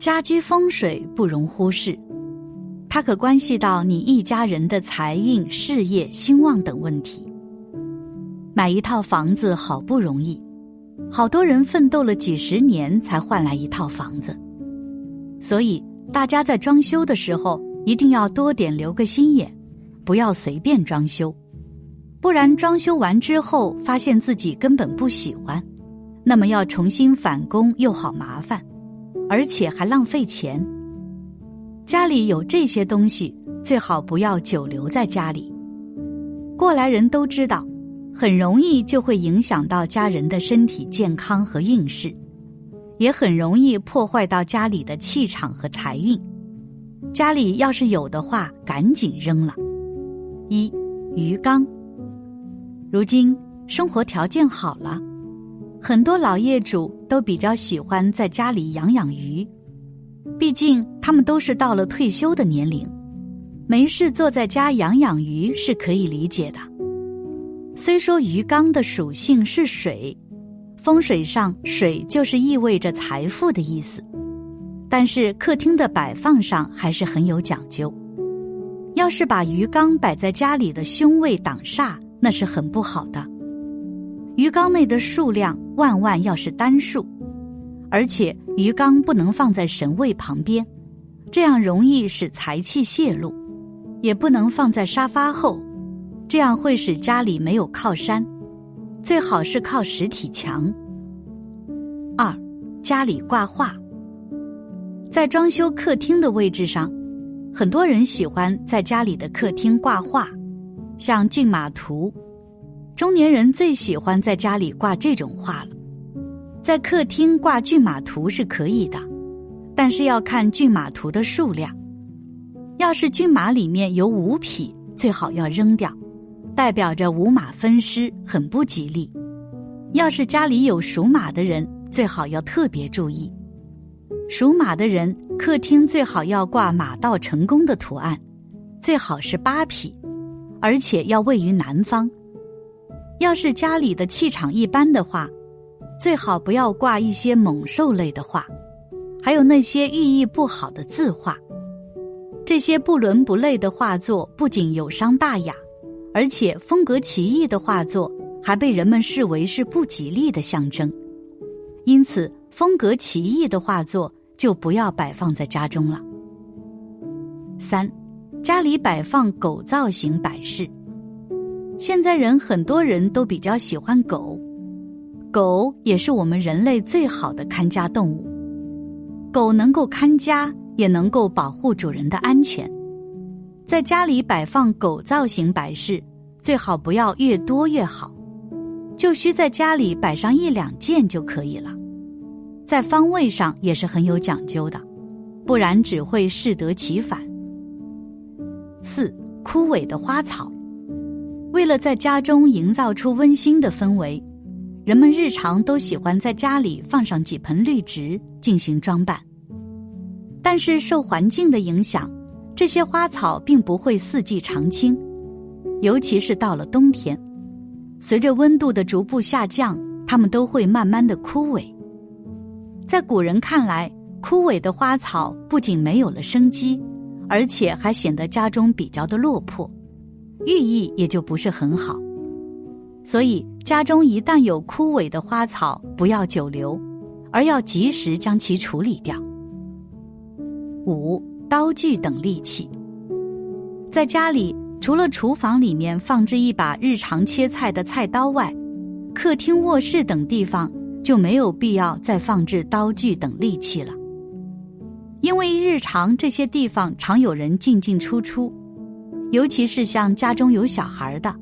家居风水不容忽视，它可关系到你一家人的财运、事业兴旺等问题。买一套房子好不容易，好多人奋斗了几十年才换来一套房子，所以大家在装修的时候一定要多点留个心眼，不要随便装修，不然装修完之后发现自己根本不喜欢，那么要重新返工又好麻烦，而且还浪费钱。家里有这些东西，最好不要久留在家里。过来人都知道。很容易就会影响到家人的身体健康和运势，也很容易破坏到家里的气场和财运。家里要是有的话，赶紧扔了。一鱼缸。如今生活条件好了，很多老业主都比较喜欢在家里养养鱼，毕竟他们都是到了退休的年龄，没事坐在家养养鱼是可以理解的。虽说鱼缸的属性是水，风水上水就是意味着财富的意思，但是客厅的摆放上还是很有讲究。要是把鱼缸摆在家里的凶位挡煞，那是很不好的。鱼缸内的数量万万要是单数，而且鱼缸不能放在神位旁边，这样容易使财气泄露；也不能放在沙发后。这样会使家里没有靠山，最好是靠实体墙。二，家里挂画，在装修客厅的位置上，很多人喜欢在家里的客厅挂画，像骏马图，中年人最喜欢在家里挂这种画了。在客厅挂骏马图是可以的，但是要看骏马图的数量，要是骏马里面有五匹，最好要扔掉。代表着五马分尸，很不吉利。要是家里有属马的人，最好要特别注意。属马的人，客厅最好要挂马到成功的图案，最好是八匹，而且要位于南方。要是家里的气场一般的话，最好不要挂一些猛兽类的画，还有那些寓意不好的字画。这些不伦不类的画作，不仅有伤大雅。而且风格奇异的画作还被人们视为是不吉利的象征，因此风格奇异的画作就不要摆放在家中了。三，家里摆放狗造型摆饰。现在人很多人都比较喜欢狗，狗也是我们人类最好的看家动物。狗能够看家，也能够保护主人的安全。在家里摆放狗造型摆饰，最好不要越多越好，就需在家里摆上一两件就可以了。在方位上也是很有讲究的，不然只会适得其反。四枯萎的花草，为了在家中营造出温馨的氛围，人们日常都喜欢在家里放上几盆绿植进行装扮，但是受环境的影响。这些花草并不会四季常青，尤其是到了冬天，随着温度的逐步下降，它们都会慢慢的枯萎。在古人看来，枯萎的花草不仅没有了生机，而且还显得家中比较的落魄，寓意也就不是很好。所以，家中一旦有枯萎的花草，不要久留，而要及时将其处理掉。五。刀具等利器，在家里除了厨房里面放置一把日常切菜的菜刀外，客厅、卧室等地方就没有必要再放置刀具等利器了。因为日常这些地方常有人进进出出，尤其是像家中有小孩的，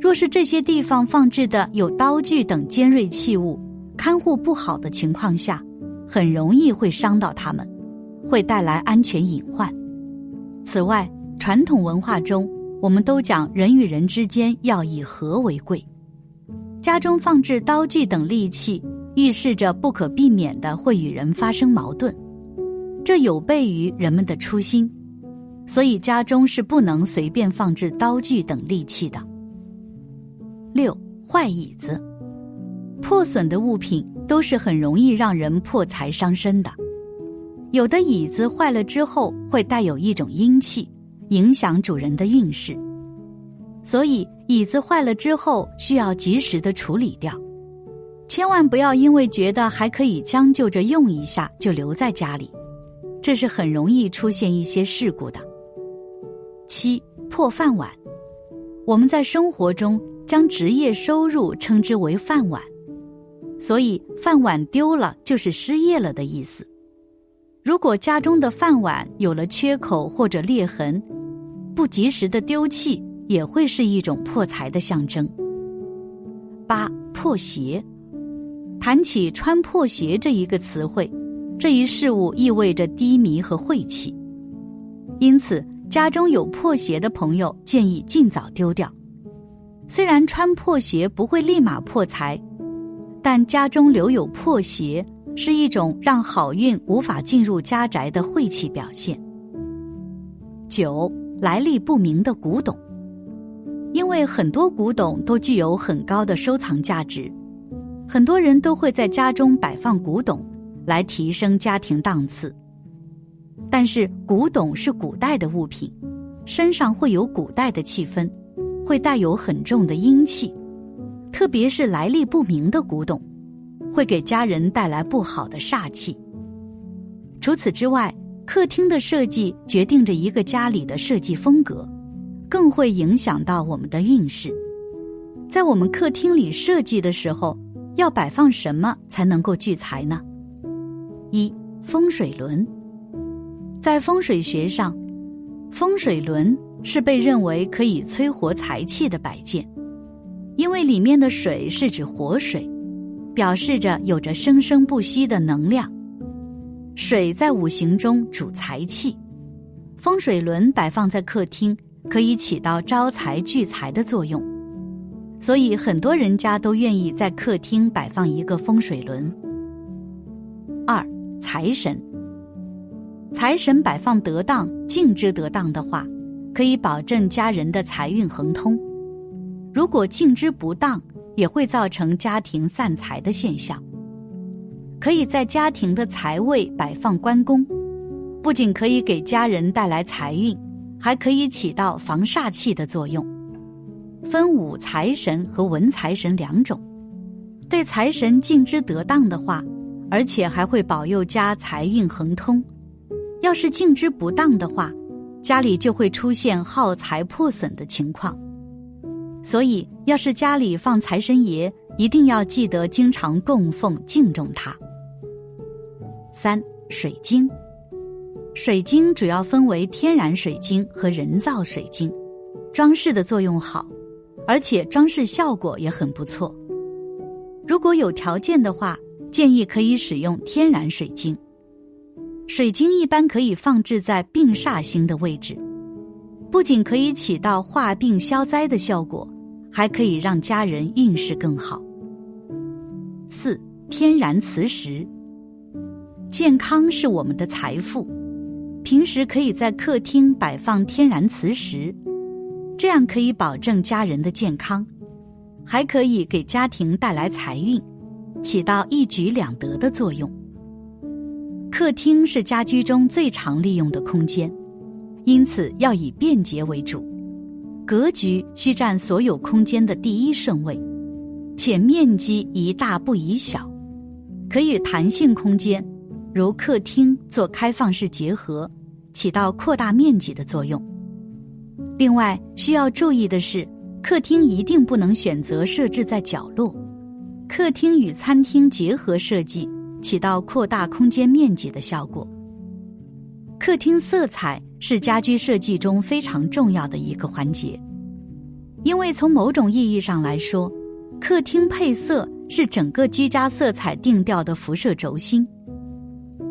若是这些地方放置的有刀具等尖锐器物，看护不好的情况下，很容易会伤到他们。会带来安全隐患。此外，传统文化中，我们都讲人与人之间要以和为贵。家中放置刀具等利器，预示着不可避免的会与人发生矛盾，这有悖于人们的初心。所以，家中是不能随便放置刀具等利器的。六坏椅子，破损的物品都是很容易让人破财伤身的。有的椅子坏了之后会带有一种阴气，影响主人的运势，所以椅子坏了之后需要及时的处理掉。千万不要因为觉得还可以将就着用一下就留在家里，这是很容易出现一些事故的。七破饭碗，我们在生活中将职业收入称之为饭碗，所以饭碗丢了就是失业了的意思。如果家中的饭碗有了缺口或者裂痕，不及时的丢弃也会是一种破财的象征。八破鞋。谈起穿破鞋这一个词汇，这一事物意味着低迷和晦气，因此家中有破鞋的朋友建议尽早丢掉。虽然穿破鞋不会立马破财，但家中留有破鞋是一种让好运无法进入家宅的晦气表现。九来历不明的古董，因为很多古董都具有很高的收藏价值。很多人都会在家中摆放古董，来提升家庭档次。但是古董是古代的物品，身上会有古代的气氛，会带有很重的阴气，特别是来历不明的古董，会给家人带来不好的煞气。除此之外，客厅的设计决定着一个家里的设计风格，更会影响到我们的运势。在我们客厅里设计的时候。要摆放什么才能够聚财呢？一风水轮，在风水学上，风水轮是被认为可以催活财气的摆件，因为里面的水是指活水，表示着有着生生不息的能量。水在五行中主财气，风水轮摆放在客厅，可以起到招财聚财的作用。所以，很多人家都愿意在客厅摆放一个风水轮。二财神，财神摆放得当、敬之得当的话，可以保证家人的财运亨通；如果敬之不当，也会造成家庭散财的现象。可以在家庭的财位摆放关公，不仅可以给家人带来财运，还可以起到防煞气的作用。分武财神和文财神两种，对财神敬之得当的话，而且还会保佑家财运亨通；要是敬之不当的话，家里就会出现耗财破损的情况。所以，要是家里放财神爷，一定要记得经常供奉敬重他。三水晶，水晶主要分为天然水晶和人造水晶，装饰的作用好。而且装饰效果也很不错。如果有条件的话，建议可以使用天然水晶。水晶一般可以放置在病煞星的位置，不仅可以起到化病消灾的效果，还可以让家人运势更好。四天然磁石，健康是我们的财富，平时可以在客厅摆放天然磁石。这样可以保证家人的健康，还可以给家庭带来财运，起到一举两得的作用。客厅是家居中最常利用的空间，因此要以便捷为主，格局需占所有空间的第一顺位，且面积宜大不宜小，可与弹性空间，如客厅做开放式结合，起到扩大面积的作用。另外需要注意的是，客厅一定不能选择设置在角落，客厅与餐厅结合设计，起到扩大空间面积的效果。客厅色彩是家居设计中非常重要的一个环节，因为从某种意义上来说，客厅配色是整个居家色彩定调的辐射轴心。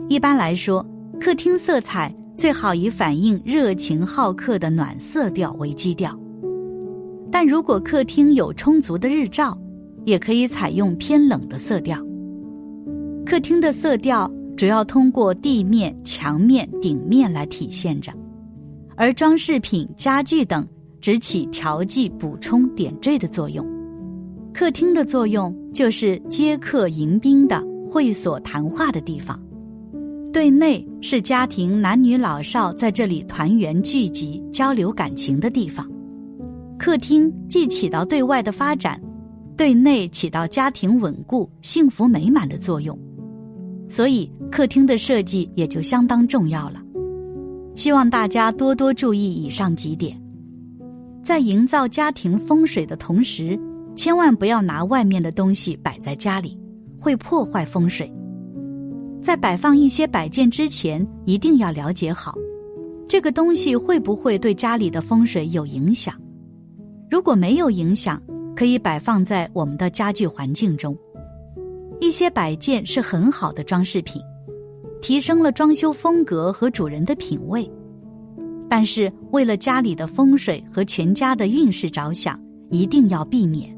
一般来说，客厅色彩。最好以反映热情好客的暖色调为基调，但如果客厅有充足的日照，也可以采用偏冷的色调。客厅的色调主要通过地面、墙面、顶面来体现着，而装饰品、家具等只起调剂、补充、点缀的作用。客厅的作用就是接客迎宾的会所、谈话的地方。对内是家庭男女老少在这里团圆聚集、交流感情的地方。客厅既起到对外的发展，对内起到家庭稳固、幸福美满的作用，所以客厅的设计也就相当重要了。希望大家多多注意以上几点，在营造家庭风水的同时，千万不要拿外面的东西摆在家里，会破坏风水。在摆放一些摆件之前，一定要了解好，这个东西会不会对家里的风水有影响。如果没有影响，可以摆放在我们的家具环境中。一些摆件是很好的装饰品，提升了装修风格和主人的品味。但是为了家里的风水和全家的运势着想，一定要避免。